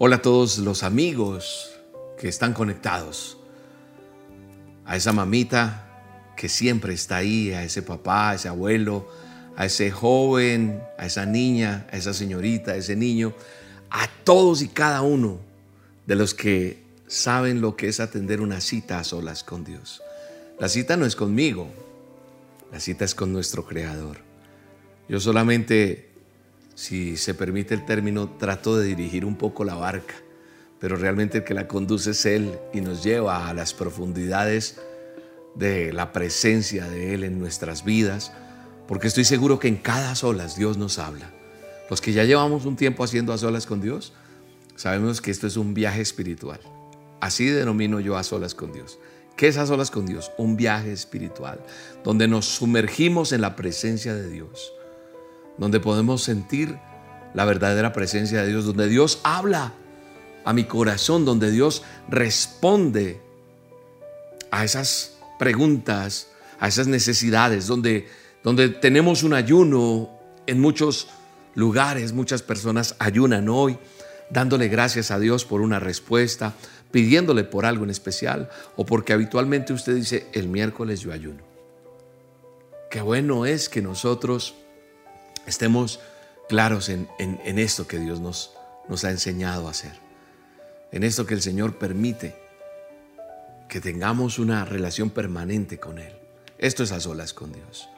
Hola a todos los amigos que están conectados. A esa mamita que siempre está ahí, a ese papá, a ese abuelo, a ese joven, a esa niña, a esa señorita, a ese niño, a todos y cada uno de los que saben lo que es atender una cita a solas con Dios. La cita no es conmigo, la cita es con nuestro Creador. Yo solamente si se permite el término, trato de dirigir un poco la barca, pero realmente el que la conduce es Él y nos lleva a las profundidades de la presencia de Él en nuestras vidas, porque estoy seguro que en cada solas Dios nos habla. Los que ya llevamos un tiempo haciendo a solas con Dios, sabemos que esto es un viaje espiritual. Así denomino yo a solas con Dios. ¿Qué es a solas con Dios? Un viaje espiritual, donde nos sumergimos en la presencia de Dios donde podemos sentir la verdadera presencia de Dios, donde Dios habla a mi corazón, donde Dios responde a esas preguntas, a esas necesidades, donde, donde tenemos un ayuno en muchos lugares, muchas personas ayunan hoy, dándole gracias a Dios por una respuesta, pidiéndole por algo en especial, o porque habitualmente usted dice, el miércoles yo ayuno. Qué bueno es que nosotros estemos claros en, esto que Dios nos, nos ha enseñado a hacer, en esto que el Señor permite que tengamos una relación permanente con Él. Esto es a solas con Dios.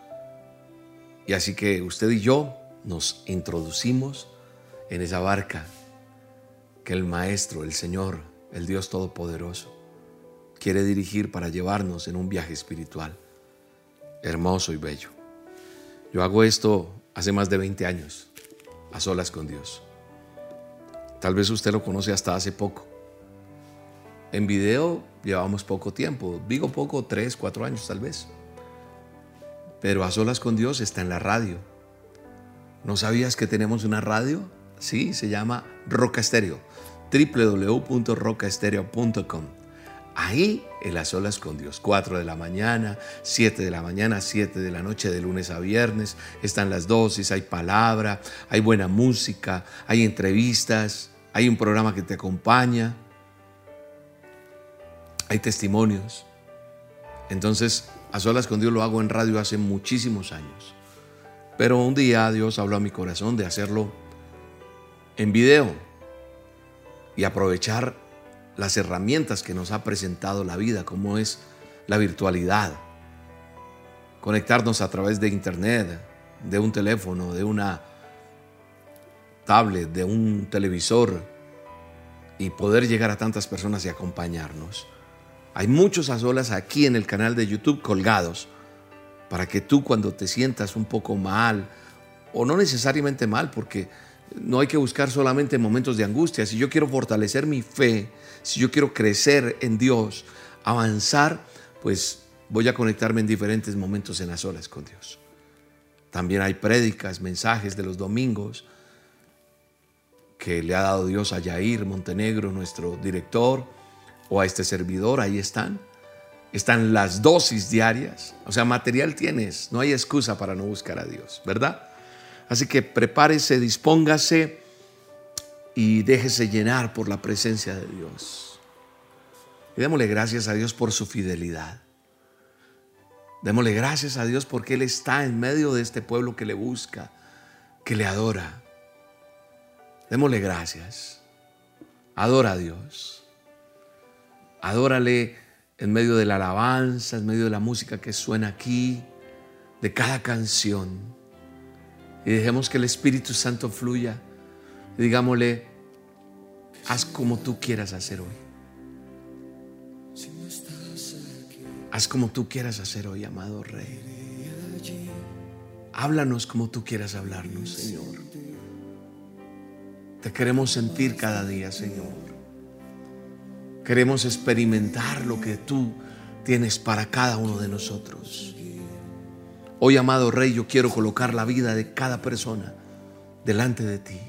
Y así que usted y yo nos introducimos en esa barca que el Maestro, el Señor, el Dios Todopoderoso, quiere dirigir para llevarnos en un viaje espiritual hermoso y bello. Yo hago esto hace más de 20 años, a solas con Dios. Tal vez usted lo conoce hasta hace poco. En video llevamos poco tiempo, digo poco, tres, cuatro años tal vez. Pero a solas con Dios está en la radio. ¿No sabías que tenemos una radio? Sí, se llama Roca Estéreo, www.rocaestereo.com. Ahí en las olas con Dios. 4 de la mañana, 7 de la mañana, 7 de la noche, de lunes a viernes. Están las dosis, hay palabra, hay buena música, hay entrevistas, hay un programa que te acompaña, hay testimonios. Entonces, a solas con Dios lo hago en radio hace muchísimos años. Pero un día Dios habló a mi corazón de hacerlo en video y aprovechar las herramientas que nos ha presentado la vida, como es la virtualidad, conectarnos a través de internet, de un teléfono, de una tablet, de un televisor y poder llegar a tantas personas y acompañarnos. Hay muchos azolas aquí en el canal de YouTube colgados para que tú cuando te sientas un poco mal, o no necesariamente mal, porque no hay que buscar solamente momentos de angustia. Si yo quiero fortalecer mi fe, si yo quiero crecer en Dios, avanzar, pues voy a conectarme en diferentes momentos en las horas con Dios. También hay prédicas, mensajes de los domingos que le ha dado Dios a Yair Montenegro, nuestro director, o a este servidor, ahí están. Están las dosis diarias, o sea, material tienes, no hay excusa para no buscar a Dios, ¿verdad? Así que prepárese, dispóngase y déjese llenar por la presencia de Dios. Y démosle gracias a Dios por su fidelidad. Démosle gracias a Dios porque Él está en medio de este pueblo que le busca, que le adora. Démosle gracias. Adora a Dios. Adórale en medio de la alabanza, en medio de la música que suena aquí, de cada canción y dejemos que el Espíritu Santo fluya. Y digámosle, haz como tú quieras hacer hoy. Haz como tú quieras hacer hoy, amado Rey. Háblanos como tú quieras hablarnos, Señor. Te queremos sentir cada día, Señor. Queremos experimentar lo que tú tienes para cada uno de nosotros. Hoy, amado Rey, yo quiero colocar la vida de cada persona delante de ti.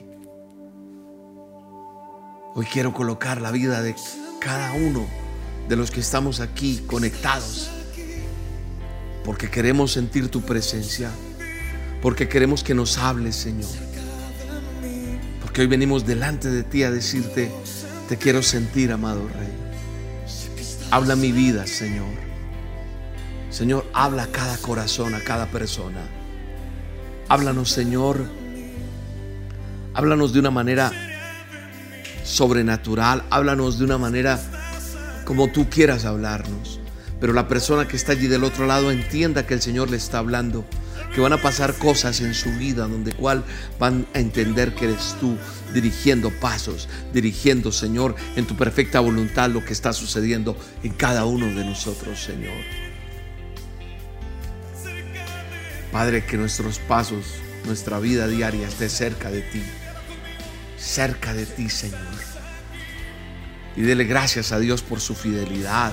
Hoy quiero colocar la vida de cada uno de los que estamos aquí conectados. Porque queremos sentir tu presencia. Porque queremos que nos hables, Señor. Porque hoy venimos delante de ti a decirte, te quiero sentir, amado Rey. Habla mi vida, Señor. Señor, habla a cada corazón, a cada persona. Háblanos, Señor. Háblanos de una manera sobrenatural. Háblanos de una manera como tú quieras hablarnos. Pero la persona que está allí del otro lado entienda que el Señor le está hablando que van a pasar cosas en su vida donde cual van a entender que eres tú dirigiendo pasos, dirigiendo, Señor, en tu perfecta voluntad lo que está sucediendo en cada uno de nosotros, Señor. Padre, que nuestros pasos, nuestra vida diaria esté cerca de ti, cerca de ti, Señor. Y dele gracias a Dios por su fidelidad,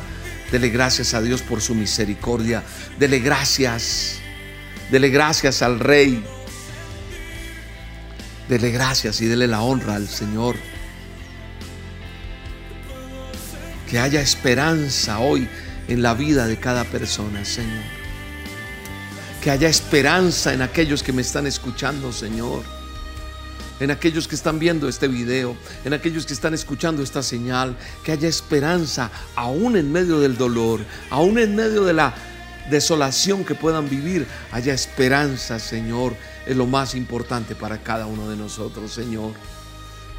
dele gracias a Dios por su misericordia, dele gracias Dele gracias al Rey. Dele gracias y dele la honra al Señor. Que haya esperanza hoy en la vida de cada persona, Señor. Que haya esperanza en aquellos que me están escuchando, Señor. En aquellos que están viendo este video, en aquellos que están escuchando esta señal, que haya esperanza aún en medio del dolor, aún en medio de la desolación que puedan vivir, haya esperanza, Señor. Es lo más importante para cada uno de nosotros, Señor.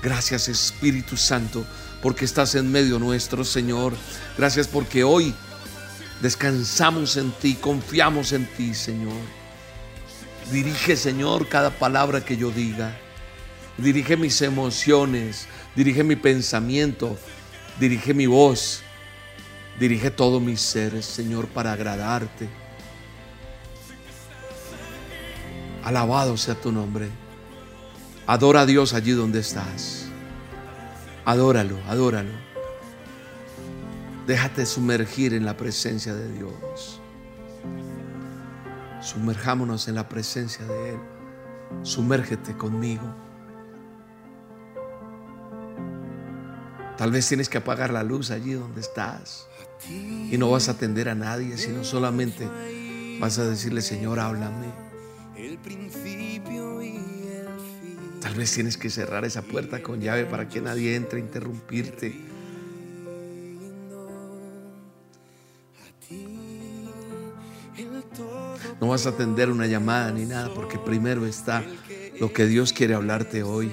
Gracias, Espíritu Santo, porque estás en medio nuestro, Señor. Gracias porque hoy descansamos en ti, confiamos en ti, Señor. Dirige, Señor, cada palabra que yo diga. Dirige mis emociones, dirige mi pensamiento, dirige mi voz. Dirige todo mis seres, Señor, para agradarte. Alabado sea tu nombre. Adora a Dios allí donde estás. Adóralo, adóralo. Déjate sumergir en la presencia de Dios. Sumerjámonos en la presencia de Él. Sumérgete conmigo. Tal vez tienes que apagar la luz allí donde estás. Y no vas a atender a nadie, sino solamente vas a decirle, Señor, háblame. Tal vez tienes que cerrar esa puerta con llave para que nadie entre a interrumpirte. No vas a atender una llamada ni nada, porque primero está lo que Dios quiere hablarte hoy.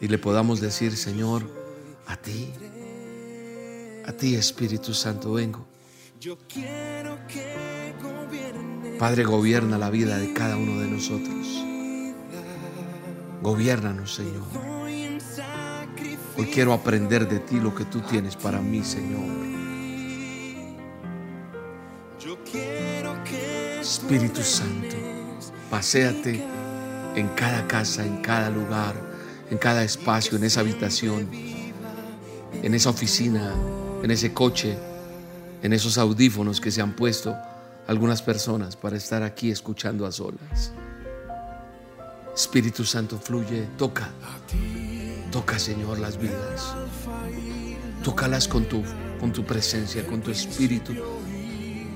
Y le podamos decir, Señor, a ti a ti, Espíritu Santo, vengo. Padre, gobierna la vida de cada uno de nosotros. Gobiernanos, Señor. Hoy quiero aprender de ti lo que tú tienes para mí, Señor. Espíritu Santo, paséate en cada casa, en cada lugar, en cada espacio, en esa habitación, en esa oficina, en ese coche, en esos audífonos que se han puesto algunas personas para estar aquí escuchando a solas. Espíritu Santo fluye, toca, toca Señor las vidas, tócalas con tu, con tu presencia, con tu espíritu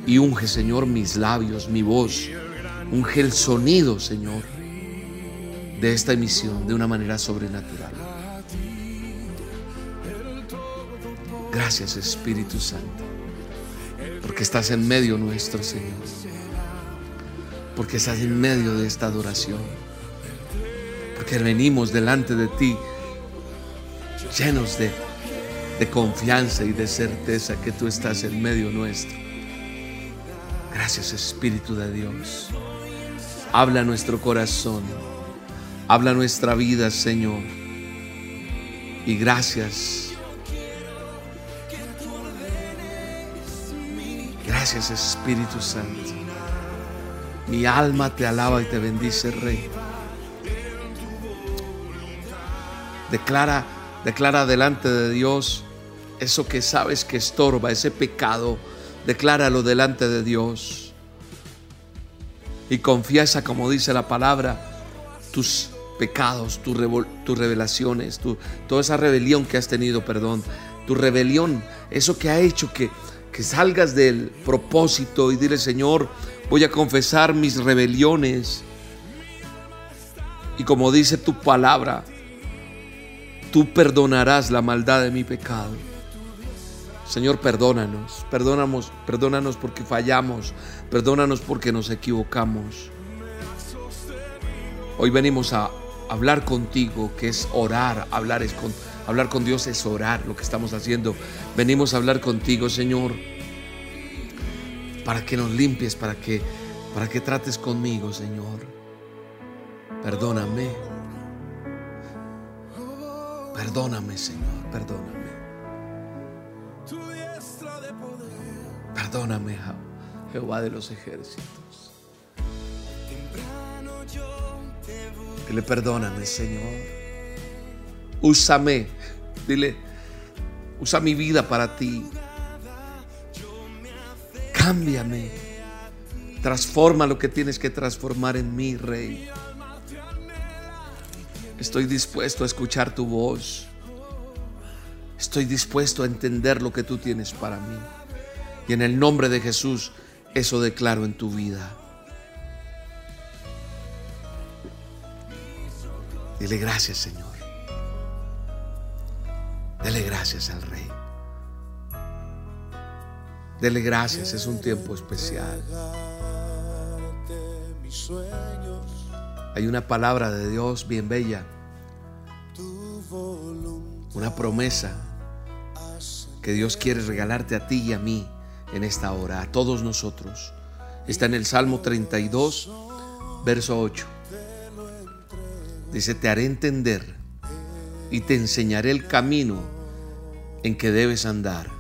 y unge Señor mis labios, mi voz, unge el sonido Señor de esta emisión de una manera sobrenatural. Gracias Espíritu Santo, porque estás en medio nuestro, Señor. Porque estás en medio de esta adoración. Porque venimos delante de ti llenos de, de confianza y de certeza que tú estás en medio nuestro. Gracias Espíritu de Dios. Habla nuestro corazón. Habla nuestra vida, Señor. Y gracias Gracias Espíritu Santo. Mi alma te alaba y te bendice, Rey. Declara, declara delante de Dios eso que sabes que estorba, ese pecado. Decláralo delante de Dios. Y confiesa, como dice la palabra, tus pecados, tus revelaciones, tu, toda esa rebelión que has tenido, perdón, tu rebelión, eso que ha hecho que que salgas del propósito y dile, Señor, voy a confesar mis rebeliones. Y como dice tu palabra, tú perdonarás la maldad de mi pecado. Señor, perdónanos, perdónanos, perdónanos porque fallamos, perdónanos porque nos equivocamos. Hoy venimos a hablar contigo, que es orar, hablar es con hablar con Dios es orar, lo que estamos haciendo. Venimos a hablar contigo, Señor, para que nos limpies, para que para que trates conmigo, Señor. Perdóname. Perdóname, Señor, perdóname. Perdóname, Jehová de los ejércitos. Dile, perdóname, Señor. Úsame. Dile, usa mi vida para ti. Cámbiame. Transforma lo que tienes que transformar en mí, Rey. Estoy dispuesto a escuchar tu voz. Estoy dispuesto a entender lo que tú tienes para mí. Y en el nombre de Jesús, eso declaro en tu vida. Dile gracias, Señor. Dele gracias al Rey. Dele gracias, es un tiempo especial. Hay una palabra de Dios bien bella, una promesa que Dios quiere regalarte a ti y a mí en esta hora, a todos nosotros. Está en el Salmo 32, verso 8. Dice, te haré entender y te enseñaré el camino en que debes andar.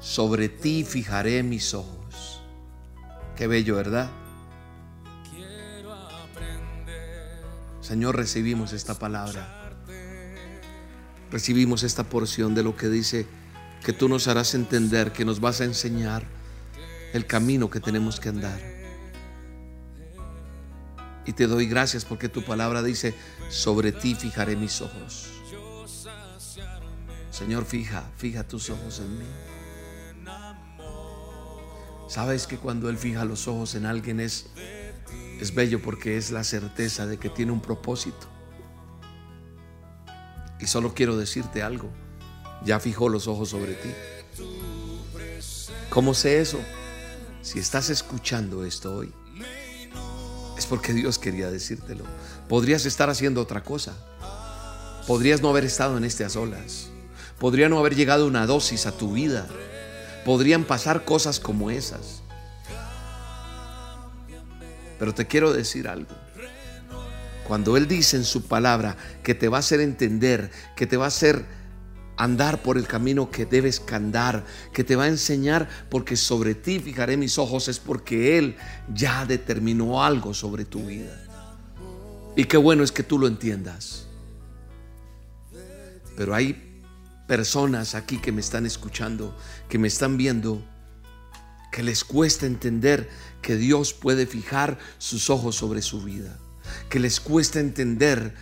Sobre ti fijaré mis ojos. Qué bello, ¿verdad? Señor, recibimos esta palabra. Recibimos esta porción de lo que dice que tú nos harás entender, que nos vas a enseñar el camino que tenemos que andar. Y te doy gracias porque tu palabra dice, sobre ti fijaré mis ojos. Señor, fija, fija tus ojos en mí. Sabes que cuando Él fija los ojos en alguien es, es bello porque es la certeza de que tiene un propósito. Y solo quiero decirte algo, ya fijó los ojos sobre ti. ¿Cómo sé eso? Si estás escuchando esto hoy, es porque Dios quería decírtelo. Podrías estar haciendo otra cosa. Podrías no haber estado en estas olas. Podría no haber llegado una dosis a tu vida. Podrían pasar cosas como esas. Pero te quiero decir algo. Cuando Él dice en su palabra que te va a hacer entender, que te va a hacer andar por el camino que debes andar, que te va a enseñar, porque sobre ti fijaré mis ojos, es porque Él ya determinó algo sobre tu vida. Y qué bueno es que tú lo entiendas. Pero hay personas aquí que me están escuchando, que me están viendo, que les cuesta entender que Dios puede fijar sus ojos sobre su vida, que les cuesta entender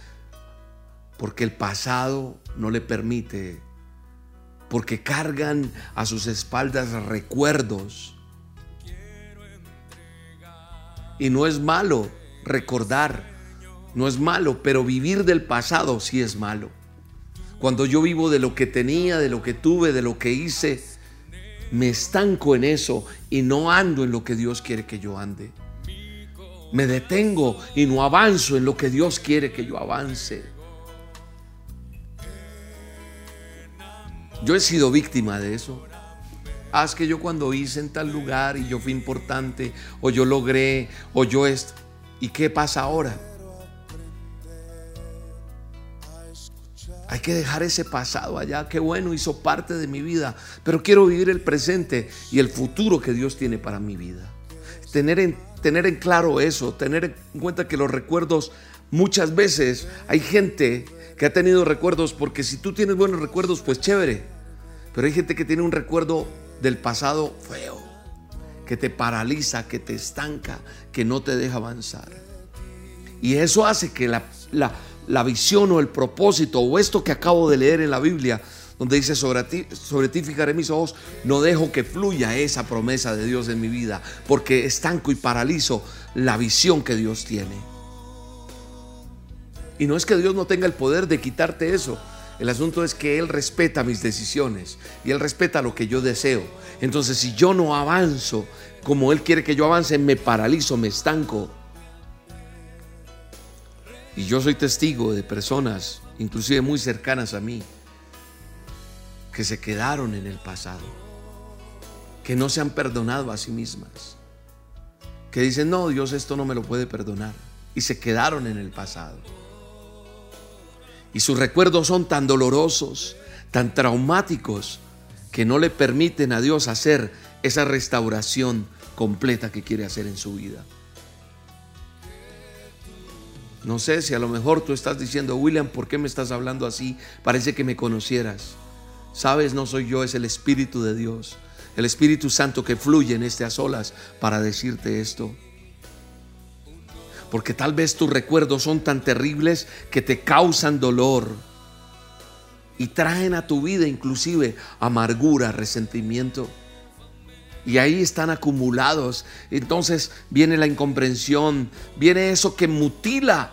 porque el pasado no le permite, porque cargan a sus espaldas recuerdos. Y no es malo recordar, no es malo, pero vivir del pasado sí es malo. Cuando yo vivo de lo que tenía, de lo que tuve, de lo que hice, me estanco en eso y no ando en lo que Dios quiere que yo ande. Me detengo y no avanzo en lo que Dios quiere que yo avance. Yo he sido víctima de eso. Haz que yo cuando hice en tal lugar y yo fui importante, o yo logré, o yo esto. ¿Y qué pasa ahora? Hay que dejar ese pasado allá. Qué bueno, hizo parte de mi vida. Pero quiero vivir el presente y el futuro que Dios tiene para mi vida. Tener en, tener en claro eso, tener en cuenta que los recuerdos, muchas veces hay gente que ha tenido recuerdos, porque si tú tienes buenos recuerdos, pues chévere. Pero hay gente que tiene un recuerdo del pasado feo, que te paraliza, que te estanca, que no te deja avanzar. Y eso hace que la, la, visión o el propósito o esto que acabo de leer en la Biblia, donde dice sobre ti, sobre ti fijaré mis ojos, no dejo que fluya esa promesa de Dios en mi vida, porque estanco y paralizo la visión que Dios tiene. Y no es que Dios no tenga el poder de quitarte eso. El asunto es que Él respeta mis decisiones y Él respeta lo que yo deseo. Entonces si yo no avanzo como Él quiere que yo avance, me paralizo, me estanco. Y yo soy testigo de personas, inclusive muy cercanas a mí, que se quedaron en el pasado, que no se han perdonado a sí mismas, que dicen, no, Dios esto no me lo puede perdonar, y se quedaron en el pasado. Y sus recuerdos son tan dolorosos, tan traumáticos, que no le permiten a Dios hacer esa restauración completa que quiere hacer en su vida. No sé si a lo mejor tú estás diciendo, William, ¿por qué me estás hablando así? Parece que me conocieras. Sabes, no soy yo, es el Espíritu de Dios, el Espíritu Santo que fluye en este a solas para decirte esto porque tal vez tus recuerdos son tan terribles que te causan dolor y traen a tu vida inclusive amargura, resentimiento. Y ahí están acumulados. Entonces viene la incomprensión, viene eso que mutila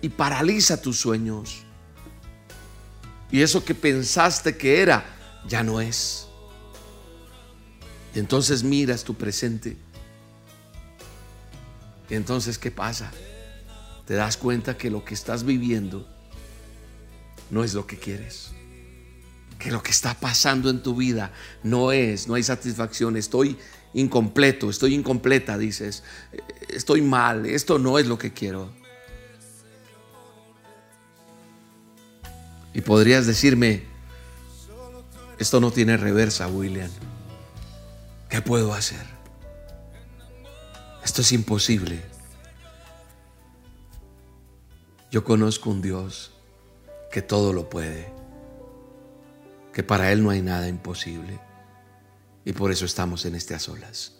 y paraliza tus sueños. Y eso que pensaste que era, ya no es. Y entonces miras tu presente entonces, ¿qué pasa? Te das cuenta que lo que estás viviendo no es lo que quieres. Que lo que está pasando en tu vida no es, no hay satisfacción. Estoy incompleto, estoy incompleta, dices. Estoy mal, esto no es lo que quiero. Y podrías decirme, esto no tiene reversa, William. ¿Qué puedo hacer? Esto es imposible. Yo conozco un Dios que todo lo puede, que para Él no hay nada imposible. Y por eso estamos en a solas.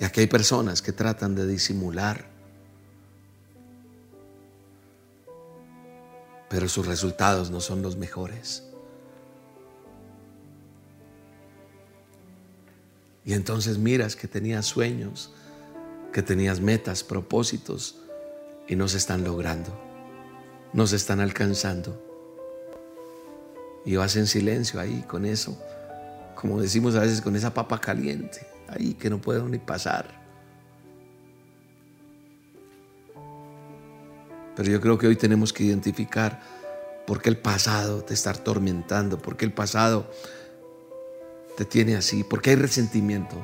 Y aquí hay personas que tratan de disimular, pero sus resultados no son los mejores. Y entonces miras que tenías sueños, que tenías metas, propósitos, y no se están logrando, no se están alcanzando. Y vas en silencio ahí con eso, como decimos a veces, con esa papa caliente, ahí que no puedo ni pasar. Pero yo creo que hoy tenemos que identificar por qué el pasado te está atormentando, por qué el pasado te tiene así? Porque hay resentimiento.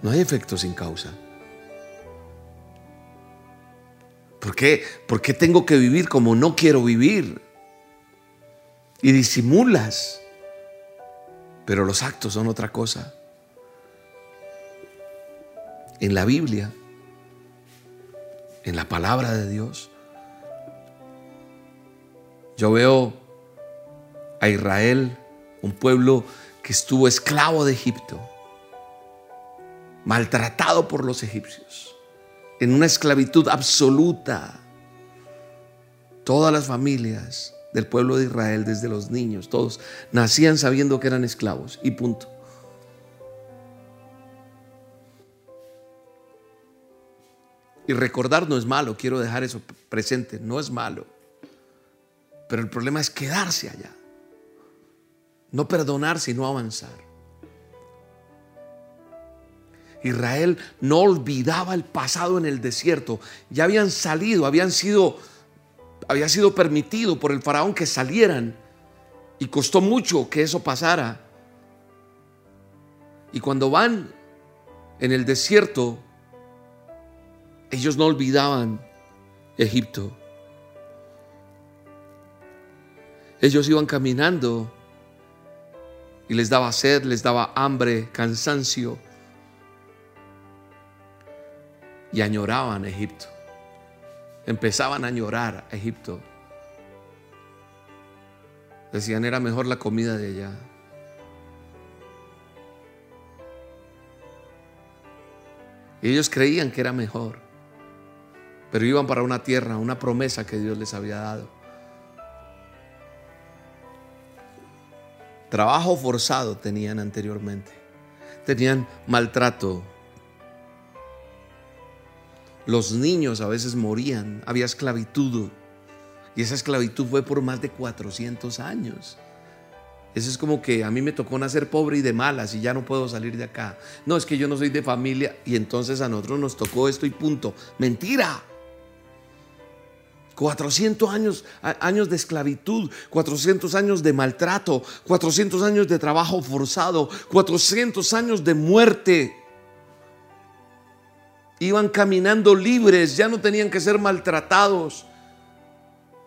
No hay efecto sin causa. ¿Por qué? ¿Por qué tengo que vivir como no quiero vivir? Y disimulas. Pero los actos son otra cosa. En la Biblia, en la palabra de Dios, yo veo a Israel, un pueblo que estuvo esclavo de Egipto, maltratado por los egipcios, en una esclavitud absoluta. Todas las familias del pueblo de Israel, desde los niños, todos nacían sabiendo que eran esclavos y punto. Y recordar no es malo, quiero dejar eso presente, no es malo. Pero el problema es quedarse allá. No perdonar, sino avanzar. Israel no olvidaba el pasado en el desierto. Ya habían salido, habían sido, había sido permitido por el faraón que salieran. Y costó mucho que eso pasara. Y cuando van en el desierto, ellos no olvidaban Egipto. Ellos iban caminando y les daba sed, les daba hambre, cansancio. Y añoraban Egipto. Empezaban a añorar a Egipto. Decían era mejor la comida de allá. Y ellos creían que era mejor. Pero iban para una tierra, una promesa que Dios les había dado. Trabajo forzado tenían anteriormente. Tenían maltrato. Los niños a veces morían, había esclavitud. Y esa esclavitud fue por más de 400 años. Eso es como que a mí me tocó nacer pobre y de malas y ya no puedo salir de acá. No, es que yo no soy de familia y entonces a nosotros nos tocó esto y punto. Mentira. 400 años, años de esclavitud, 400 años de maltrato, 400 años de trabajo forzado, 400 años de muerte. Iban caminando libres, ya no tenían que ser maltratados,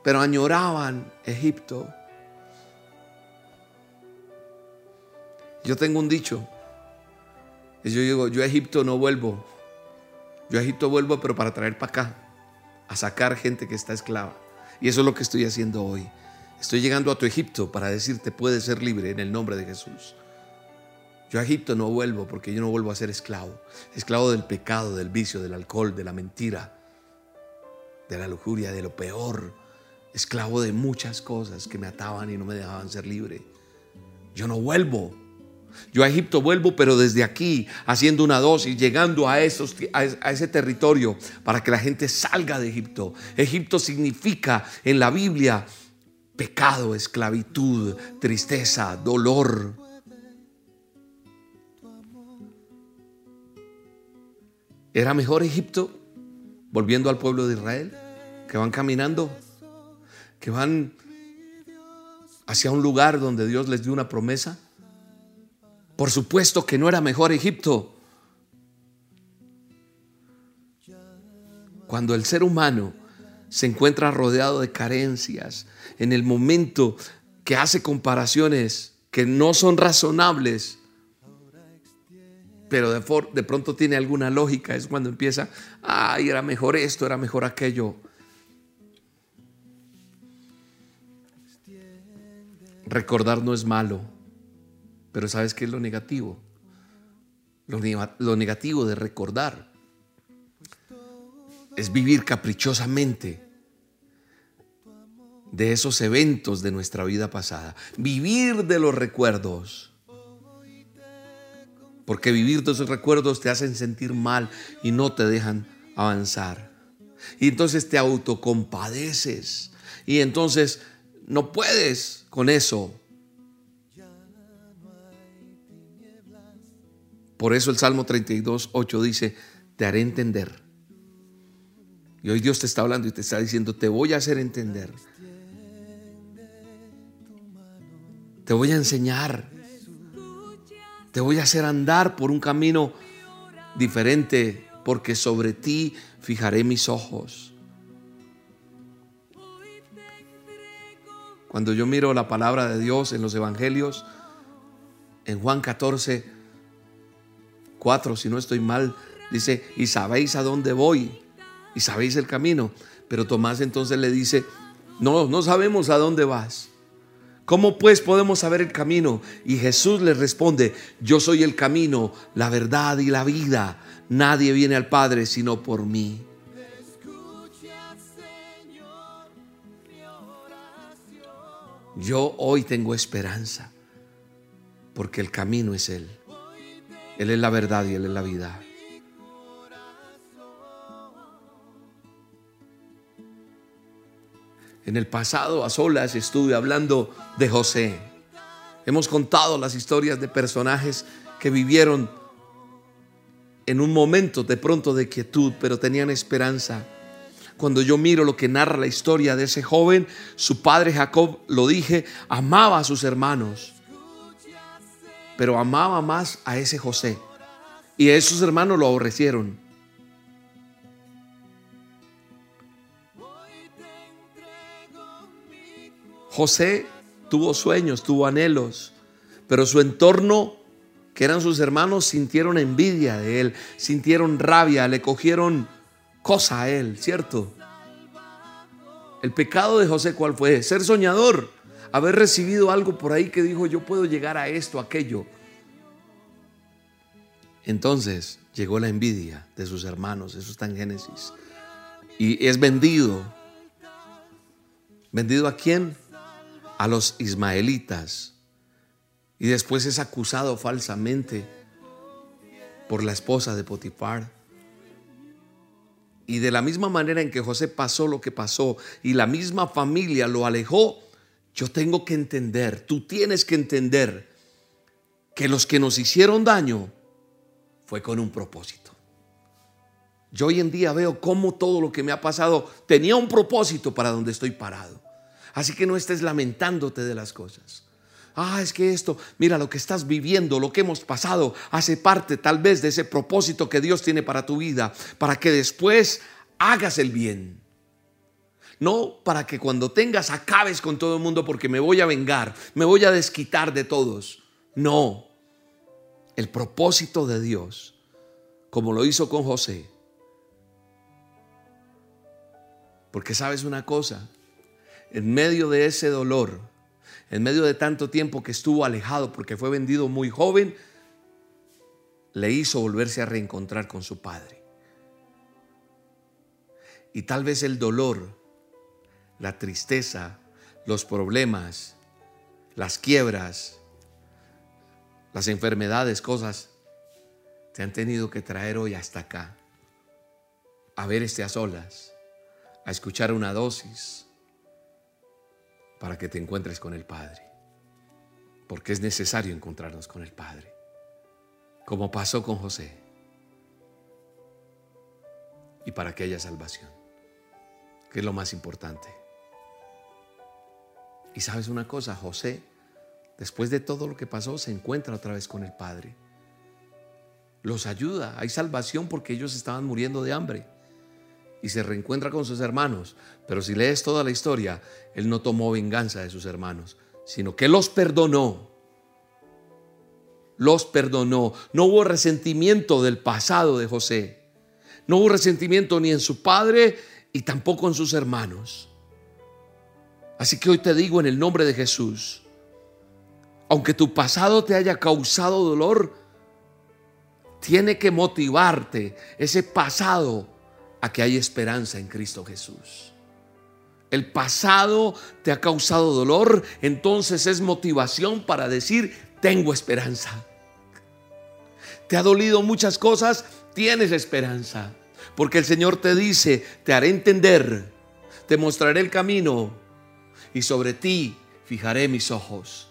pero añoraban Egipto. Yo tengo un dicho. Y yo digo, yo a Egipto no vuelvo. Yo a Egipto vuelvo, pero para traer para acá, a sacar gente que está esclava. Y eso es lo que estoy haciendo hoy. Estoy llegando a tu Egipto para decirte, puedes ser libre en el nombre de Jesús. Yo a Egipto no vuelvo porque yo no vuelvo a ser esclavo. Esclavo del pecado, del vicio, del alcohol, de la mentira, de la lujuria, de lo peor. Esclavo de muchas cosas que me ataban y no me dejaban ser libre. Yo no vuelvo. Yo a Egipto vuelvo, pero desde aquí, haciendo una dosis, llegando a, esos, a ese territorio para que la gente salga de Egipto. Egipto significa en la Biblia pecado, esclavitud, tristeza, dolor. ¿Era mejor Egipto? Volviendo al pueblo de Israel, que van caminando, que van hacia un lugar donde Dios les dio una promesa. Por supuesto que no era mejor Egipto. Cuando el ser humano se encuentra rodeado de carencias, en el momento que hace comparaciones que no son razonables, pero de, pronto tiene alguna lógica, es cuando empieza, ay, era mejor esto, era mejor aquello. Recordar no es malo, pero ¿sabes qué es lo negativo? Lo, negativo de recordar es vivir caprichosamente de esos eventos de nuestra vida pasada, vivir de los recuerdos porque vivir todos esos recuerdos te hacen sentir mal y no te dejan avanzar. Y entonces te autocompadeces. Y entonces no puedes con eso. Por eso el Salmo 32, 8 dice, te haré entender. Y hoy Dios te está hablando y te está diciendo, te voy a hacer entender. Te voy a enseñar. Te voy a hacer andar por un camino diferente porque sobre ti fijaré mis ojos. Cuando yo miro la palabra de Dios en los evangelios, en Juan 14, 4, si no estoy mal, dice, y sabéis a dónde voy, y sabéis el camino. Pero Tomás entonces le dice, no, no sabemos a dónde vas. ¿Cómo pues podemos saber el camino? Y Jesús le responde, yo soy el camino, la verdad y la vida. Nadie viene al Padre sino por mí. Yo hoy tengo esperanza porque el camino es Él. Él es la verdad y Él es la vida. En el pasado, a solas, estuve hablando de José. Hemos contado las historias de personajes que vivieron en un momento de pronto de quietud, pero tenían esperanza. Cuando yo miro lo que narra la historia de ese joven, su padre Jacob, lo dije, amaba a sus hermanos, pero amaba más a ese José. Y esos hermanos lo aborrecieron. José tuvo sueños, tuvo anhelos, pero su entorno, que eran sus hermanos, sintieron envidia de él, sintieron rabia, le cogieron cosa a él, ¿cierto? El pecado de José, ¿cuál fue? Ser soñador, haber recibido algo por ahí que dijo, yo puedo llegar a esto, aquello. Entonces llegó la envidia de sus hermanos, eso está en Génesis. Y es vendido. ¿Vendido a quién? a los ismaelitas y después es acusado falsamente por la esposa de Potifar Y de la misma manera en que José pasó lo que pasó y la misma familia lo alejó, yo tengo que entender, tú tienes que entender que los que nos hicieron daño fue con un propósito. Yo hoy en día veo cómo todo lo que me ha pasado tenía un propósito para donde estoy parado. Así que no estés lamentándote de las cosas. Ah, es que esto, mira, lo que estás viviendo, lo que hemos pasado, hace parte tal vez de ese propósito que Dios tiene para tu vida, para que después hagas el bien. No para que cuando tengas acabes con todo el mundo porque me voy a vengar, me voy a desquitar de todos. No. El propósito de Dios, como lo hizo con José. Porque sabes una cosa, en medio de ese dolor, en medio de tanto tiempo que estuvo alejado porque fue vendido muy joven, le hizo volverse a reencontrar con su padre. Y tal vez el dolor, la tristeza, los problemas, las quiebras, las enfermedades, cosas, te han tenido que traer hoy hasta acá, a ver este a solas, a escuchar una dosis, para que te encuentres con el Padre. Porque es necesario encontrarnos con el Padre. Como pasó con José. Y para que haya salvación. Que es lo más importante. Y sabes una cosa, José, después de todo lo que pasó, se encuentra otra vez con el Padre. Los ayuda. Hay salvación porque ellos estaban muriendo de hambre y se reencuentra con sus hermanos. Pero si lees toda la historia, él no tomó venganza de sus hermanos, sino que los perdonó. Los perdonó. No hubo resentimiento del pasado de José. No hubo resentimiento ni en su padre y tampoco en sus hermanos. Así que hoy te digo en el nombre de Jesús, aunque tu pasado te haya causado dolor, tiene que motivarte ese pasado a que hay esperanza en Cristo Jesús. El pasado te ha causado dolor, entonces es motivación para decir, tengo esperanza. Te ha dolido muchas cosas, tienes esperanza. Porque el Señor te dice, te haré entender, te mostraré el camino y sobre ti fijaré mis ojos,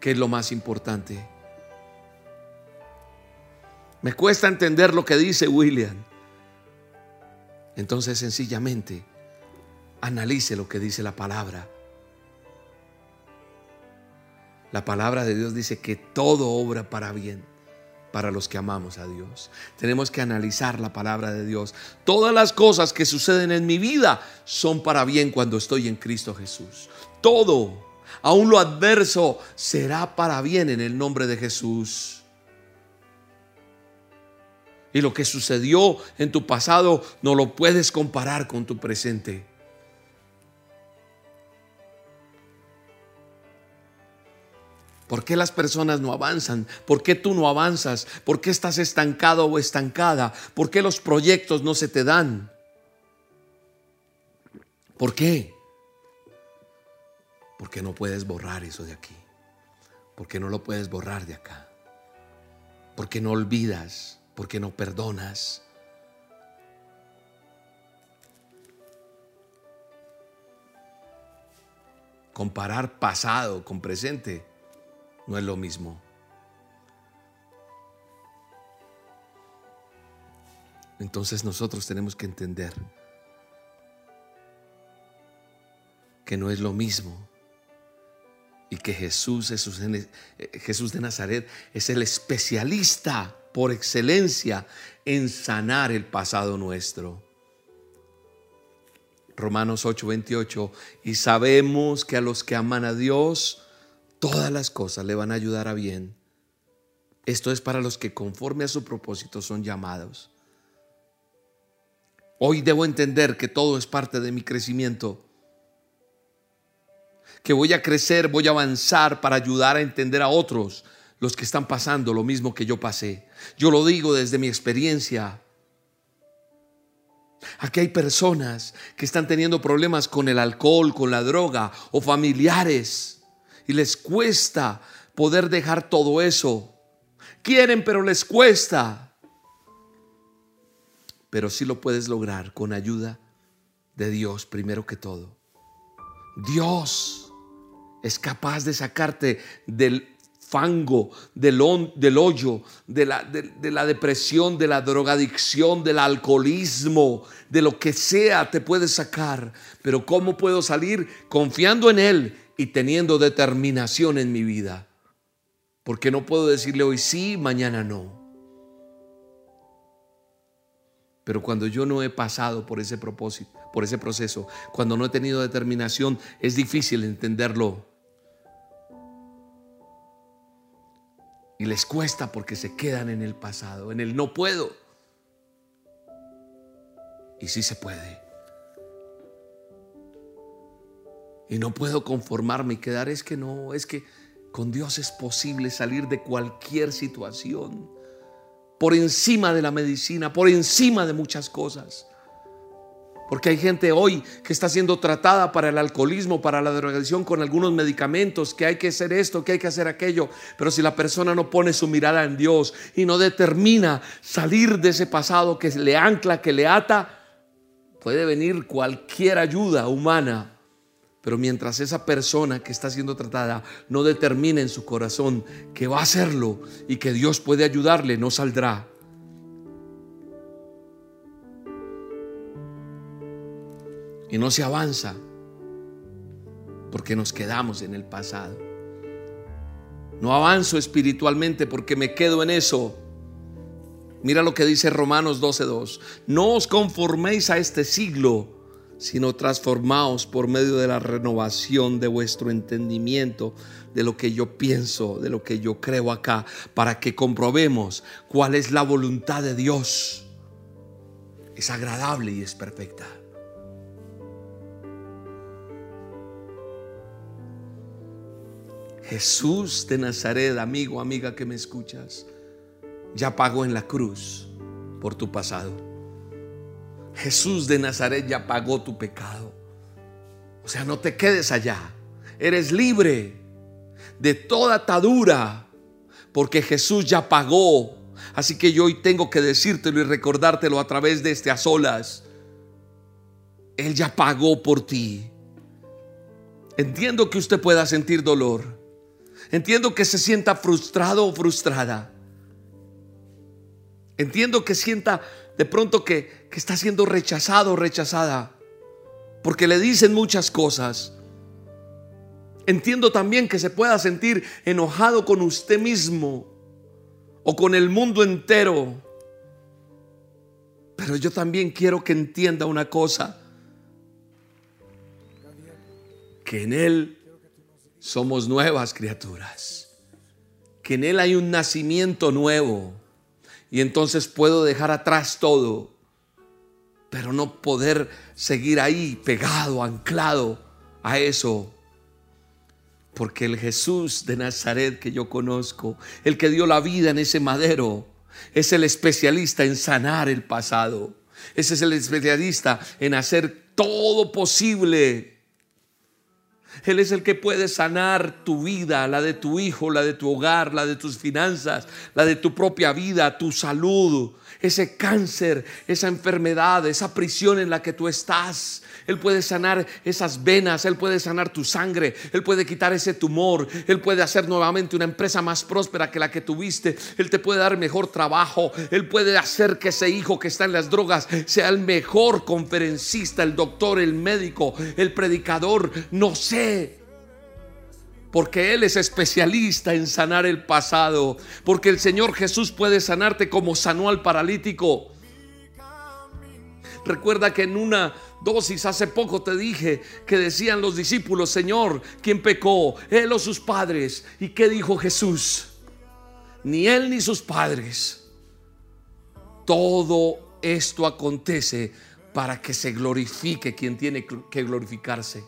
que es lo más importante. Me cuesta entender lo que dice William. Entonces sencillamente analice lo que dice la palabra. La palabra de Dios dice que todo obra para bien para los que amamos a Dios. Tenemos que analizar la palabra de Dios. Todas las cosas que suceden en mi vida son para bien cuando estoy en Cristo Jesús. Todo, aun lo adverso, será para bien en el nombre de Jesús. Y lo que sucedió en tu pasado no lo puedes comparar con tu presente. ¿Por qué las personas no avanzan? ¿Por qué tú no avanzas? ¿Por qué estás estancado o estancada? ¿Por qué los proyectos no se te dan? ¿Por qué? Porque no puedes borrar eso de aquí. Porque no lo puedes borrar de acá. Porque no olvidas porque no perdonas. Comparar pasado con presente no es lo mismo. Entonces nosotros tenemos que entender que no es lo mismo y que Jesús, Jesús de Nazaret es el especialista por excelencia en sanar el pasado nuestro. Romanos 8:28, y sabemos que a los que aman a Dios, todas las cosas le van a ayudar a bien. Esto es para los que conforme a su propósito son llamados. Hoy debo entender que todo es parte de mi crecimiento, que voy a crecer, voy a avanzar para ayudar a entender a otros los que están pasando lo mismo que yo pasé. Yo lo digo desde mi experiencia. Aquí hay personas que están teniendo problemas con el alcohol, con la droga o familiares y les cuesta poder dejar todo eso. Quieren, pero les cuesta. pero sí lo puedes lograr con ayuda de Dios primero que todo. Dios es capaz de sacarte del fango, del, hoyo, de la, de la depresión, de la drogadicción, del alcoholismo, de lo que sea te puede sacar. Pero ¿cómo puedo salir? Confiando en Él y teniendo determinación en mi vida. Porque no puedo decirle hoy sí, mañana no. Pero cuando yo no he pasado por ese propósito, por ese proceso, cuando no he tenido determinación, es difícil entenderlo. Y les cuesta porque se quedan en el pasado, en el no puedo. Y sí se puede. Y no puedo conformarme y quedar, es que no, es que con Dios es posible salir de cualquier situación por encima de la medicina, por encima de muchas cosas. Porque hay gente hoy que está siendo tratada para el alcoholismo, para la drogadicción con algunos medicamentos, que hay que hacer esto, que hay que hacer aquello. Pero si la persona no pone su mirada en Dios y no determina salir de ese pasado que le ancla, que le ata, puede venir cualquier ayuda humana pero mientras esa persona que está siendo tratada no determine en su corazón que va a hacerlo y que Dios puede ayudarle, no saldrá. Y no se avanza porque nos quedamos en el pasado. No avanzo espiritualmente porque me quedo en eso. Mira lo que dice Romanos 12:2. No os conforméis a este siglo sino transformaos por medio de la renovación de vuestro entendimiento, de lo que yo pienso, de lo que yo creo acá, para que comprobemos cuál es la voluntad de Dios. Es agradable y es perfecta. Jesús de Nazaret, amigo, amiga que me escuchas, ya pagó en la cruz por tu pasado. Jesús de Nazaret ya pagó tu pecado. O sea, no te quedes allá. Eres libre de toda atadura porque Jesús ya pagó. Así que yo hoy tengo que decírtelo y recordártelo a través de este a solas. Él ya pagó por ti. Entiendo que usted pueda sentir dolor. Entiendo que se sienta frustrado o frustrada. Entiendo que sienta de pronto que, está siendo rechazado o rechazada, porque le dicen muchas cosas. Entiendo también que se pueda sentir enojado con usted mismo o con el mundo entero. Pero yo también quiero que entienda una cosa, que en Él somos nuevas criaturas, que en Él hay un nacimiento nuevo y entonces puedo dejar atrás todo, pero no poder seguir ahí pegado, anclado a eso. Porque el Jesús de Nazaret que yo conozco, el que dio la vida en ese madero, es el especialista en sanar el pasado. Ese es el especialista en hacer todo posible él es el que puede sanar tu vida, la de tu hijo, la de tu hogar, la de tus finanzas, la de tu propia vida, tu salud, ese cáncer, esa enfermedad, esa prisión en la que tú estás. Él puede sanar esas venas, Él puede sanar tu sangre, Él puede quitar ese tumor, Él puede hacer nuevamente una empresa más próspera que la que tuviste, Él te puede dar mejor trabajo, Él puede hacer que ese hijo que está en las drogas sea el mejor conferencista, el doctor, el médico, el predicador, no sé porque Él es especialista en sanar el pasado, porque el Señor Jesús puede sanarte como sanó al paralítico. Recuerda que en una dosis hace poco te dije que decían los discípulos, Señor, ¿quién pecó? ¿Él o sus padres? ¿Y qué dijo Jesús? Ni él ni sus padres. Todo esto acontece para que se glorifique quien tiene que glorificarse.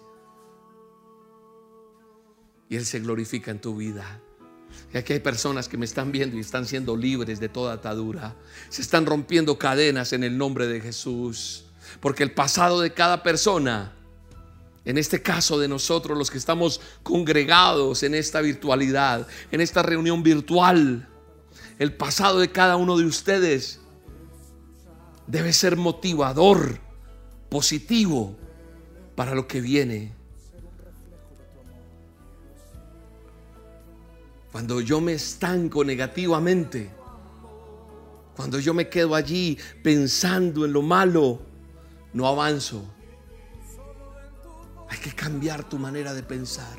Y Él se glorifica en tu vida. Y aquí hay personas que me están viendo y están siendo libres de toda atadura. Se están rompiendo cadenas en el nombre de Jesús. Porque el pasado de cada persona, en este caso de nosotros los que estamos congregados en esta virtualidad, en esta reunión virtual, el pasado de cada uno de ustedes debe ser motivador, positivo para lo que viene. Cuando yo me estanco negativamente, cuando yo me quedo allí pensando en lo malo, no avanzo. Hay que cambiar tu manera de pensar.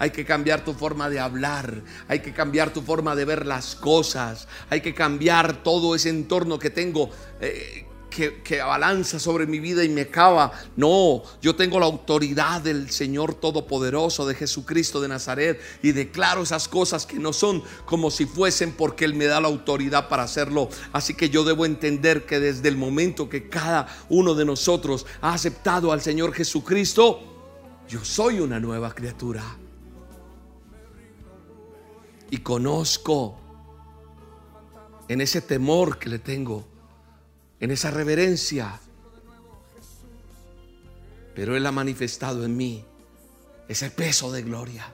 Hay que cambiar tu forma de hablar. Hay que cambiar tu forma de ver las cosas. Hay que cambiar todo ese entorno que tengo. Eh, que, que, balanza sobre mi vida y me acaba. No, yo tengo la autoridad del Señor Todopoderoso, de Jesucristo de Nazaret, y declaro esas cosas que no son como si fuesen porque Él me da la autoridad para hacerlo. Así que yo debo entender que desde el momento que cada uno de nosotros ha aceptado al Señor Jesucristo, yo soy una nueva criatura. Y conozco en ese temor que le tengo, en esa reverencia. Pero Él ha manifestado en mí ese peso de gloria,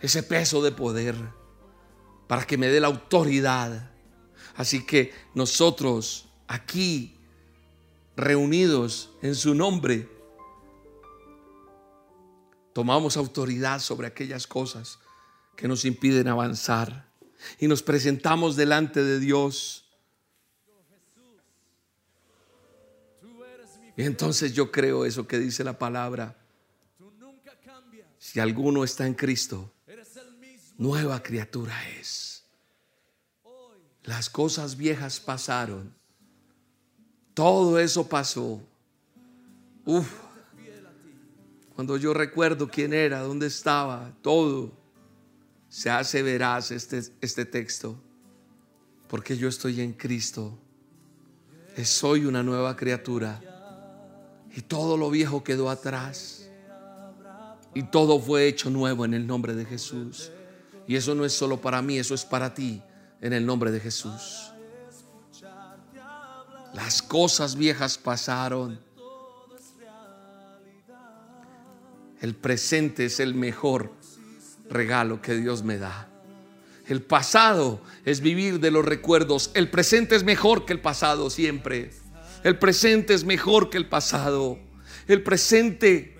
ese peso de poder, para que me dé la autoridad. Así que nosotros aquí, reunidos en su nombre, tomamos autoridad sobre aquellas cosas que nos impiden avanzar y nos presentamos delante de Dios. Entonces yo creo eso que dice la palabra. Si alguno está en Cristo, nueva criatura es. Las cosas viejas pasaron. Todo eso pasó. Uf, cuando yo recuerdo quién era, dónde estaba, todo, se hace veraz este, este texto. Porque yo estoy en Cristo. Soy una nueva criatura. Y todo lo viejo quedó atrás. Y todo fue hecho nuevo en el nombre de Jesús. Y eso no es solo para mí, eso es para ti en el nombre de Jesús. Las cosas viejas pasaron El presente es el mejor regalo que Dios me da. El pasado es vivir de los recuerdos. El presente es mejor que el pasado siempre. El presente es mejor que el pasado. El presente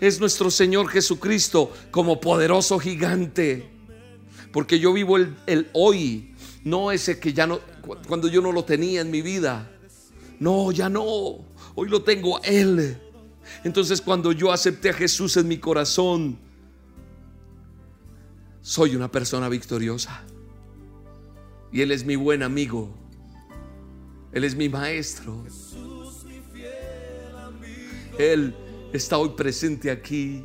es nuestro Señor Jesucristo como poderoso gigante. Porque yo vivo el, el hoy, no ese que ya no, cuando yo no lo tenía en mi vida. No, ya no. Hoy lo tengo Él. Entonces cuando yo acepté a Jesús en mi corazón, soy una persona victoriosa. Y Él es mi buen amigo. Él es mi maestro. Él está hoy presente aquí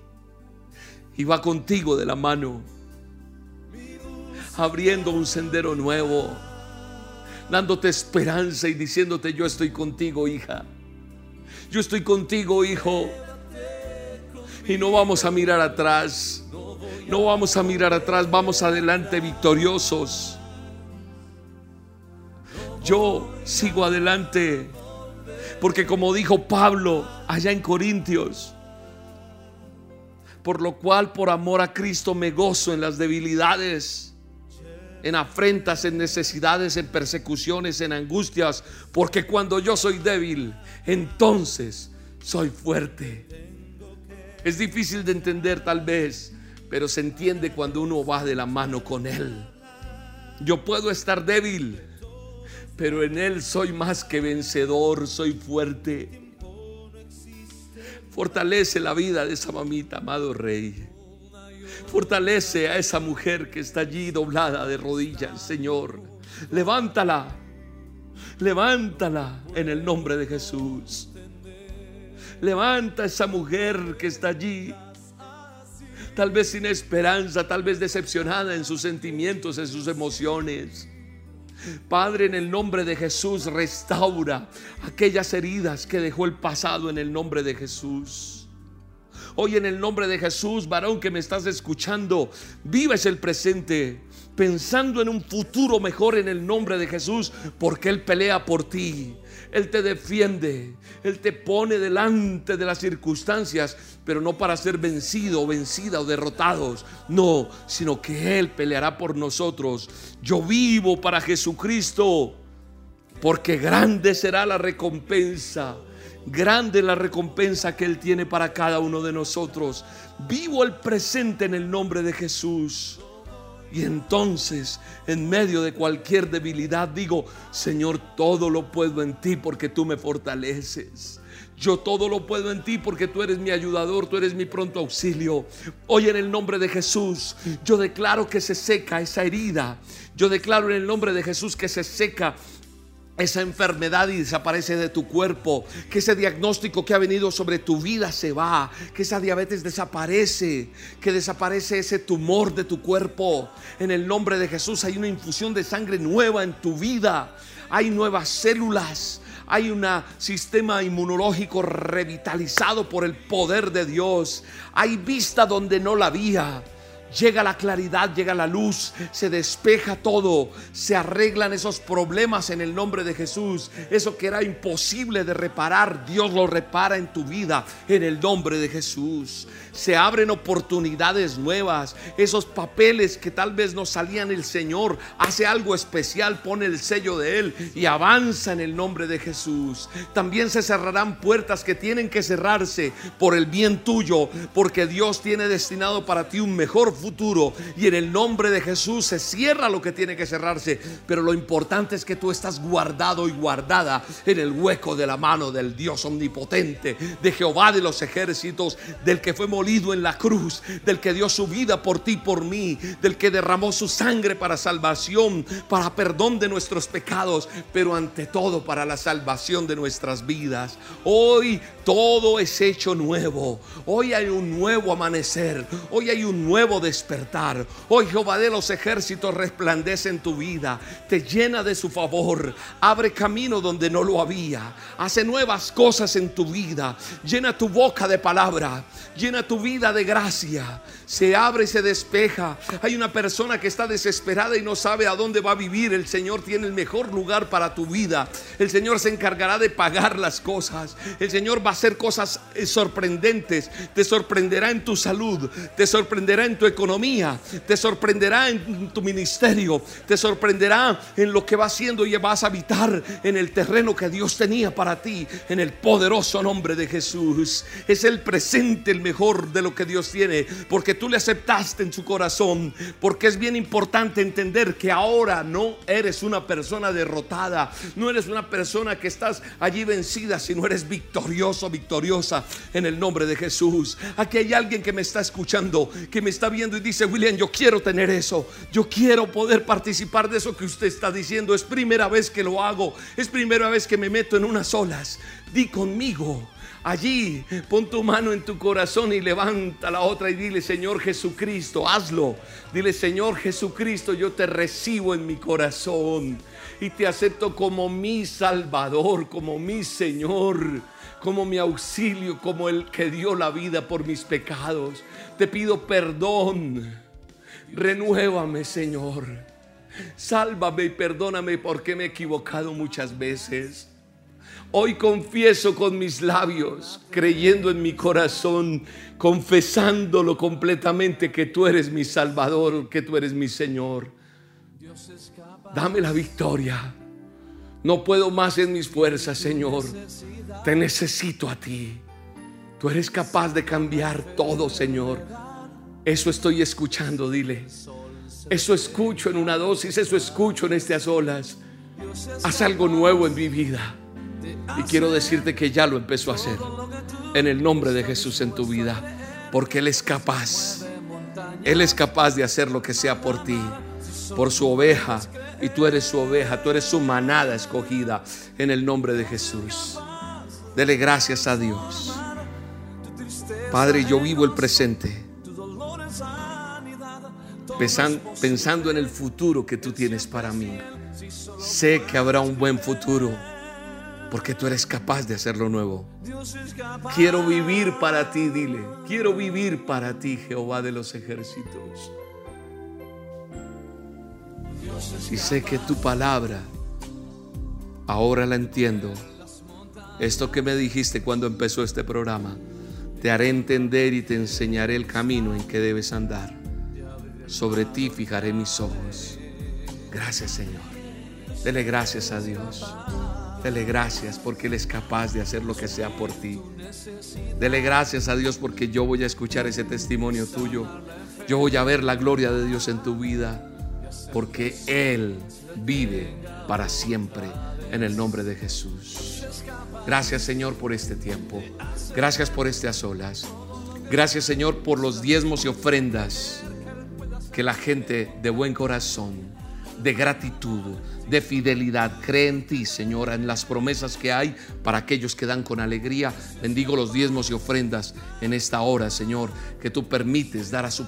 y va contigo de la mano, abriendo un sendero nuevo, dándote esperanza y diciéndote yo estoy contigo, hija. Yo estoy contigo, hijo. Y no vamos a mirar atrás. No vamos a mirar atrás, vamos adelante victoriosos. Yo sigo adelante. Porque como dijo Pablo allá en Corintios, por lo cual por amor a Cristo me gozo en las debilidades en afrentas, en necesidades, en persecuciones, en angustias, porque cuando yo soy débil, entonces soy fuerte. Es difícil de entender tal vez, pero se entiende cuando uno va de la mano con Él. Yo puedo estar débil, pero en Él soy más que vencedor, soy fuerte. Fortalece la vida de esa mamita, amado Rey. Fortalece a esa mujer que está allí doblada de rodillas, Señor. Levántala. Levántala en el nombre de Jesús. Levanta a esa mujer que está allí. Tal vez sin esperanza, tal vez decepcionada en sus sentimientos, en sus emociones. Padre, en el nombre de Jesús, restaura aquellas heridas que dejó el pasado en el nombre de Jesús. Hoy en el nombre de Jesús, varón que me estás escuchando, vives el presente pensando en un futuro mejor en el nombre de Jesús, porque Él pelea por ti. Él te defiende, Él te pone delante de las circunstancias, pero no para ser vencido vencida o derrotados, no, sino que Él peleará por nosotros. Yo vivo para Jesucristo porque grande será la recompensa. Grande la recompensa que Él tiene para cada uno de nosotros. Vivo el presente en el nombre de Jesús. Y entonces, en medio de cualquier debilidad, digo, Señor, todo lo puedo en ti porque tú me fortaleces. Yo todo lo puedo en ti porque tú eres mi ayudador, tú eres mi pronto auxilio. Hoy en el nombre de Jesús, yo declaro que se seca esa herida. Yo declaro en el nombre de Jesús que se seca esa enfermedad y desaparece de tu cuerpo, que ese diagnóstico que ha venido sobre tu vida se va, que esa diabetes desaparece, que desaparece ese tumor de tu cuerpo. En el nombre de Jesús hay una infusión de sangre nueva en tu vida, hay nuevas células, hay un sistema inmunológico revitalizado por el poder de Dios, hay vista donde no la había. Llega la claridad, llega la luz, se despeja todo, se arreglan esos problemas en el nombre de Jesús. Eso que era imposible de reparar, Dios lo repara en tu vida en el nombre de Jesús. Se abren oportunidades nuevas. Esos papeles que tal vez no salían, el Señor hace algo especial, pone el sello de Él y avanza en el nombre de Jesús. También se cerrarán puertas que tienen que cerrarse por el bien tuyo, porque Dios tiene destinado para ti un mejor futuro y en el nombre de Jesús se cierra lo que tiene que cerrarse, pero lo importante es que tú estás guardado y guardada en el hueco de la mano del Dios omnipotente, de Jehová de los ejércitos, del que fue en la cruz, del que dio su vida por ti, por mí, del que derramó su sangre para salvación, para perdón de nuestros pecados, pero ante todo para la salvación de nuestras vidas. Hoy todo es hecho nuevo. Hoy hay un nuevo amanecer. Hoy hay un nuevo despertar. Hoy Jehová de los ejércitos resplandece en tu vida. Te llena de su favor. Abre camino donde no lo había. Hace nuevas cosas en tu vida. Llena tu boca de palabra. Llena tu vida de gracia. Se abre y se despeja. Hay una persona que está desesperada y no sabe a dónde va a vivir. El Señor tiene el mejor lugar para tu vida. El Señor se encargará de pagar las cosas. El Señor va a hacer cosas eh, sorprendentes. Te sorprenderá en tu salud. Te sorprenderá en tu economía. Te sorprenderá en tu ministerio. Te sorprenderá en lo que va haciendo y vas a habitar en el terreno que Dios tenía para ti. En el poderoso nombre de Jesús. Es el presente el mejor de lo que Dios tiene. Porque tú le aceptaste en su corazón. Porque es bien importante entender que ahora no eres una persona derrotada. No eres una persona que estás allí vencida, sino eres victorioso, victoriosa en el nombre de Jesús. Aquí hay alguien que me está escuchando, que me está viendo y dice, William, yo quiero tener eso. Yo quiero poder participar de eso que usted está diciendo. Es primera vez que lo hago. Es primera vez que me meto en unas olas. Di conmigo. Allí pon tu mano en tu corazón y levanta la otra y dile, Señor Jesucristo, hazlo. Dile, Señor Jesucristo, yo te recibo en mi corazón y te acepto como mi Salvador, como mi Señor, como mi auxilio, como el que dio la vida por mis pecados. Te pido perdón. Renuévame, Señor. Sálvame y perdóname porque me he equivocado muchas veces. Hoy confieso con mis labios, creyendo en mi corazón, confesándolo completamente que tú eres mi Salvador, que tú eres mi Señor. Dame la victoria. No puedo más en mis fuerzas, Señor. Te necesito a ti. Tú eres capaz de cambiar todo, Señor. Eso estoy escuchando, dile. Eso escucho en una dosis, eso escucho en estas olas. Haz algo nuevo en mi vida. Y quiero decirte que ya lo empezó a hacer. En el nombre de Jesús en tu vida. Porque Él es capaz. Él es capaz de hacer lo que sea por ti. Por su oveja. Y tú eres su oveja. Tú eres su manada escogida. En el nombre de Jesús. Dele gracias a Dios. Padre, yo vivo el presente. Pensando en el futuro que tú tienes para mí. Sé que habrá un buen futuro porque tú eres capaz de hacerlo nuevo. Quiero vivir para ti, dile. Quiero vivir para ti, Jehová de los ejércitos. Y sé que tu palabra, ahora la entiendo. Esto que me dijiste cuando empezó este programa, te haré entender y te enseñaré el camino en que debes andar. Sobre ti fijaré mis ojos. Gracias, Señor. Dele gracias a Dios. Dele gracias porque Él es capaz de hacer lo que sea por ti. Dele gracias a Dios porque yo voy a escuchar ese testimonio tuyo. Yo voy a ver la gloria de Dios en tu vida porque Él vive para siempre en el nombre de Jesús. Gracias Señor por este tiempo. Gracias por este a. Gracias Señor por los diezmos y ofrendas que la gente de buen corazón de gratitud, de fidelidad. Cree en ti, Señora, en las promesas que hay para aquellos que dan con alegría. Bendigo los diezmos y ofrendas en esta hora, Señor, que tú permites dar a su,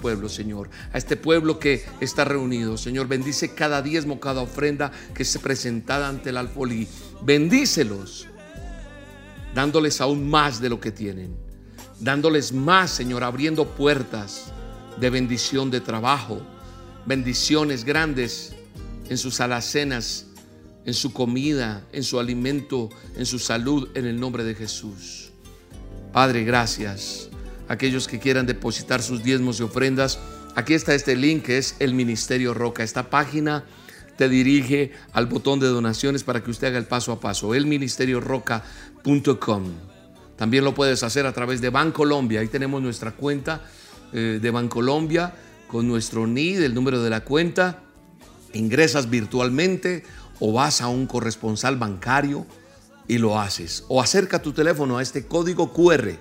pueblo, Señor, a este pueblo que está reunido. Señor, bendice cada diezmo, cada ofrenda que se presentada ante el alfolí. Bendícelos, dándoles aún más de lo que tienen. Dándoles más, Señor, abriendo puertas de bendición, de trabajo, bendiciones grandes en sus alacenas, en su comida, en su alimento, en su salud, en el nombre de Jesús. Padre, gracias. Aquellos que quieran depositar sus diezmos y ofrendas, aquí está este link que es el Ministerio Roca. Esta página te dirige al botón de donaciones para que usted haga el paso a paso, elministerioroca.com. También lo puedes hacer a través de Bancolombia. Ahí tenemos nuestra cuenta eh, de Bancolombia con nuestro NID, el número de la cuenta, ingresas virtualmente o vas a un corresponsal bancario y lo haces. O acerca tu teléfono a este código QR.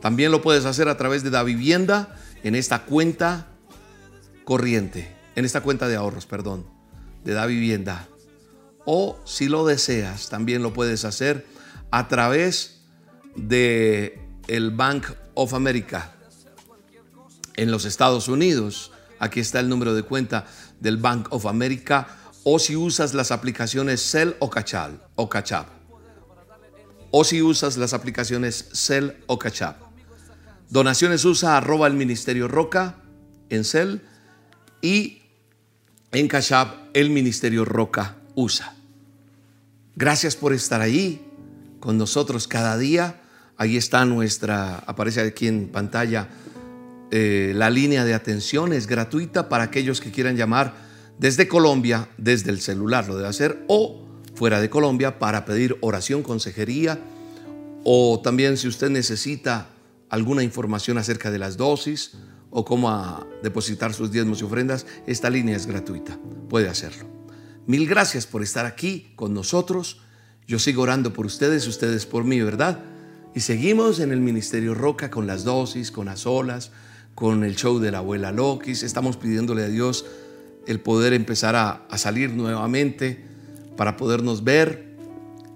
También lo puedes hacer a través de la vivienda en esta cuenta corriente, en esta cuenta de ahorros, perdón, de da vivienda. O si lo deseas, también lo puedes hacer a través de el Bank of America en los Estados Unidos. Aquí está el número de cuenta del Bank of America. O si usas las aplicaciones Cell o Cachal o Cachap. O si usas las aplicaciones Cell o Cachap. Donaciones usa arroba el Ministerio Roca en Cell y en Cachap el Ministerio Roca usa. Gracias por estar ahí con nosotros cada día. Ahí está nuestra, aparece aquí en pantalla eh, la línea de atención es gratuita para aquellos que quieran llamar desde Colombia, desde el celular lo debe hacer, o fuera de Colombia para pedir oración, consejería, o también si usted necesita alguna información acerca de las dosis o cómo depositar sus diezmos y ofrendas, esta línea es gratuita, puede hacerlo. Mil gracias por estar aquí con nosotros. Yo sigo orando por ustedes, ustedes por mí, ¿verdad? Y seguimos en el Ministerio Roca con las dosis, con las olas, con el show de la abuela Lokis. Estamos pidiéndole a Dios el poder empezar a, a, salir nuevamente para podernos ver,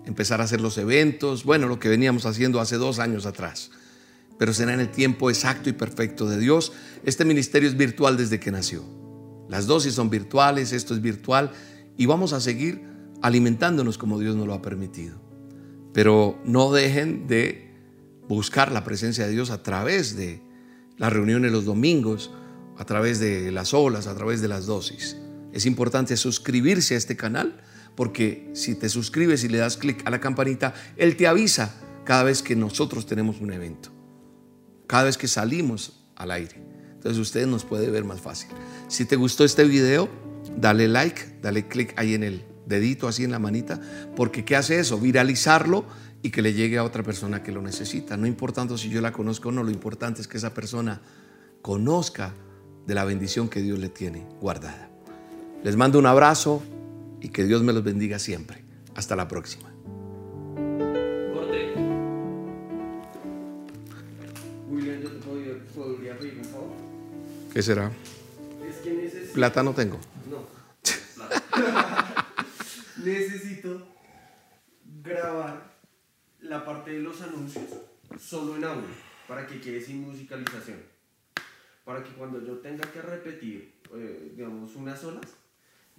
empezar a hacer los eventos, bueno, lo que veníamos haciendo hace dos años atrás. Pero será en el tiempo exacto y perfecto de Dios. Este ministerio es virtual desde que nació. Las dosis son virtuales, esto es virtual y vamos a seguir alimentándonos como Dios nos lo ha permitido. Pero no dejen de buscar la presencia de Dios a través de las reuniones los domingos, a través de las olas, a través de las dosis. Es importante suscribirse a este canal porque si te suscribes y le das clic a la campanita, Él te avisa cada vez que nosotros tenemos un evento, cada vez que salimos al aire. Entonces usted nos puede ver más fácil. Si te gustó este video, dale like, dale clic ahí en el dedito, así en la manita, porque ¿qué hace eso? Viralizarlo y que le llegue a otra persona que lo necesita. No importando si yo la conozco o no, lo importante es que esa persona conozca de la bendición que Dios le tiene guardada. Les mando un abrazo y que Dios me los bendiga siempre. Hasta la próxima. ¿Qué será? Plata no tengo. No. necesito grabar la parte de los anuncios solo en audio, para que quede sin musicalización. Para que cuando yo tenga que repetir, eh, digamos, unas olas,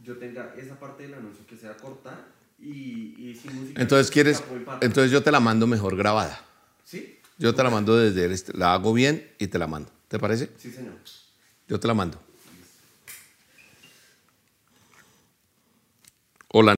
yo tenga esa parte del anuncio que sea cortar y, y sin música. Entonces, quieres, entonces yo te la mando mejor grabada. ¿Sí? Yo te la mando desde el, la hago bien y te la mando. ¿Te parece? Sí, señor. Yo te la mando. Hola.